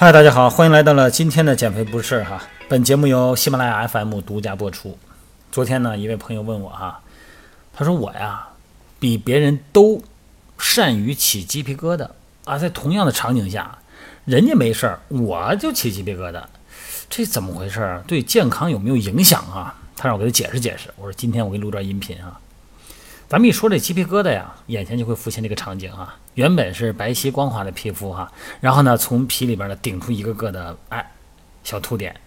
嗨，大家好，欢迎来到了今天的减肥不是哈。本节目由喜马拉雅 FM 独家播出。昨天呢，一位朋友问我哈，他说我呀比别人都善于起鸡皮疙瘩啊，在同样的场景下，人家没事儿，我就起鸡皮疙瘩，这怎么回事儿？对健康有没有影响啊？他让我给他解释解释。我说今天我给你录段音频啊。咱们一说这鸡皮疙瘩呀，眼前就会浮现这个场景啊。原本是白皙光滑的皮肤哈，然后呢，从皮里边呢顶出一个个的哎小凸点，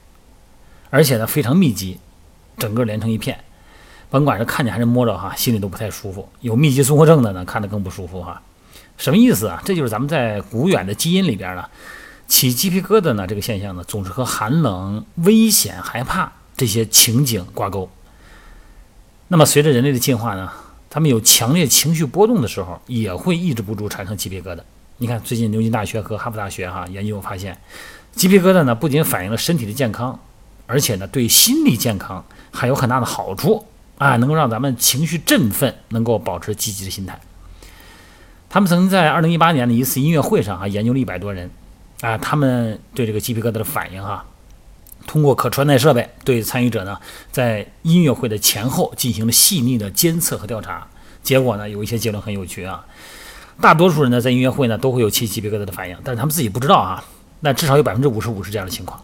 而且呢非常密集，整个连成一片，甭管是看见还是摸着哈，心里都不太舒服。有密集综合症的呢，看得更不舒服哈。什么意思啊？这就是咱们在古远的基因里边呢，起鸡皮疙瘩呢这个现象呢，总是和寒冷、危险、害怕这些情景挂钩。那么随着人类的进化呢？他们有强烈情绪波动的时候，也会抑制不住产生鸡皮疙瘩。你看，最近牛津大学和哈佛大学哈研究发现，鸡皮疙瘩呢不仅反映了身体的健康，而且呢对心理健康还有很大的好处啊，能够让咱们情绪振奋，能够保持积极的心态。他们曾经在二零一八年的一次音乐会上啊研究了一百多人啊，他们对这个鸡皮疙瘩的反应哈。通过可穿戴设备对参与者呢，在音乐会的前后进行了细腻的监测和调查，结果呢，有一些结论很有趣啊。大多数人呢，在音乐会呢都会有起鸡皮疙瘩的反应，但是他们自己不知道啊。那至少有百分之五十五是这样的情况。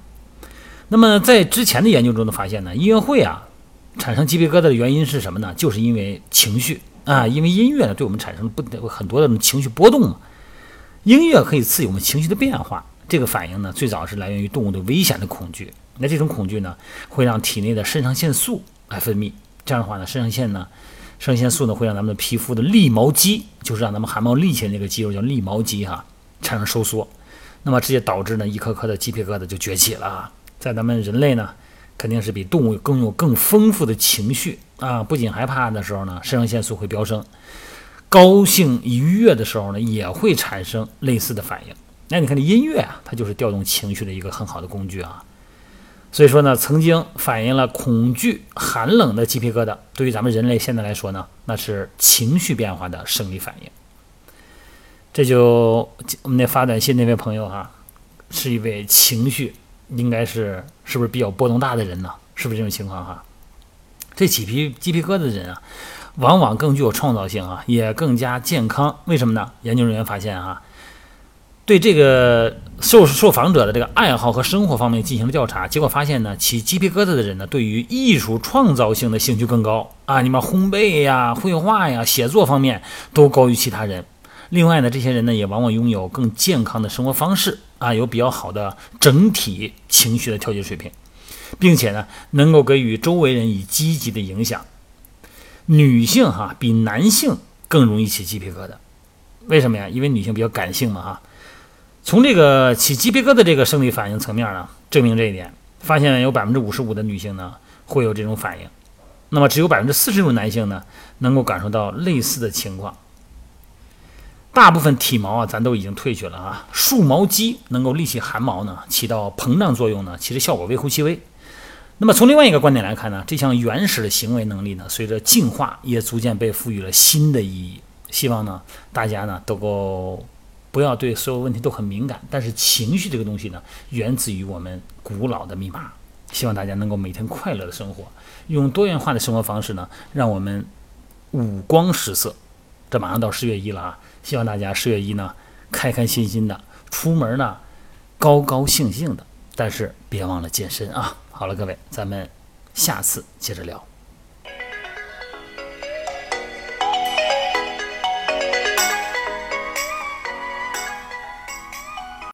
那么在之前的研究中呢，发现呢，音乐会啊产生鸡皮疙瘩的原因是什么呢？就是因为情绪啊，因为音乐呢对我们产生不很多的情绪波动嘛。音乐可以刺激我们情绪的变化，这个反应呢，最早是来源于动物对危险的恐惧。那这种恐惧呢，会让体内的肾上腺素来分泌，这样的话呢，肾上腺呢，肾上腺素呢会让咱们的皮肤的立毛肌，就是让咱们汗毛立起来那个肌肉叫立毛肌哈，产生收缩，那么直接导致呢一颗颗的鸡皮疙瘩就崛起了啊。在咱们人类呢，肯定是比动物更有更丰富的情绪啊，不仅害怕的时候呢，肾上腺素会飙升，高兴愉悦的时候呢，也会产生类似的反应。那你看这音乐啊，它就是调动情绪的一个很好的工具啊。所以说呢，曾经反映了恐惧、寒冷的鸡皮疙瘩，对于咱们人类现在来说呢，那是情绪变化的生理反应。这就我们那发短信那位朋友哈，是一位情绪应该是是不是比较波动大的人呢？是不是这种情况哈？这起皮鸡皮疙瘩的人啊，往往更具有创造性啊，也更加健康。为什么呢？研究人员发现哈。对这个受受访者的这个爱好和生活方面进行了调查，结果发现呢，起鸡皮疙瘩的人呢，对于艺术创造性的兴趣更高啊，你们烘焙呀、绘画呀、写作方面都高于其他人。另外呢，这些人呢，也往往拥有更健康的生活方式啊，有比较好的整体情绪的调节水平，并且呢，能够给予周围人以积极的影响。女性哈比男性更容易起鸡皮疙瘩，为什么呀？因为女性比较感性嘛哈。从这个起鸡皮疙瘩这个生理反应层面呢，证明这一点，发现有百分之五十五的女性呢会有这种反应，那么只有百分之四十六男性呢能够感受到类似的情况。大部分体毛啊，咱都已经褪去了啊，竖毛肌能够立起汗毛呢，起到膨胀作用呢，其实效果微乎其微。那么从另外一个观点来看呢，这项原始的行为能力呢，随着进化也逐渐被赋予了新的意义。希望呢，大家呢都够。不要对所有问题都很敏感，但是情绪这个东西呢，源自于我们古老的密码。希望大家能够每天快乐的生活，用多元化的生活方式呢，让我们五光十色。这马上到十月一了啊，希望大家十月一呢，开开心心的出门呢，高高兴兴的，但是别忘了健身啊。好了，各位，咱们下次接着聊。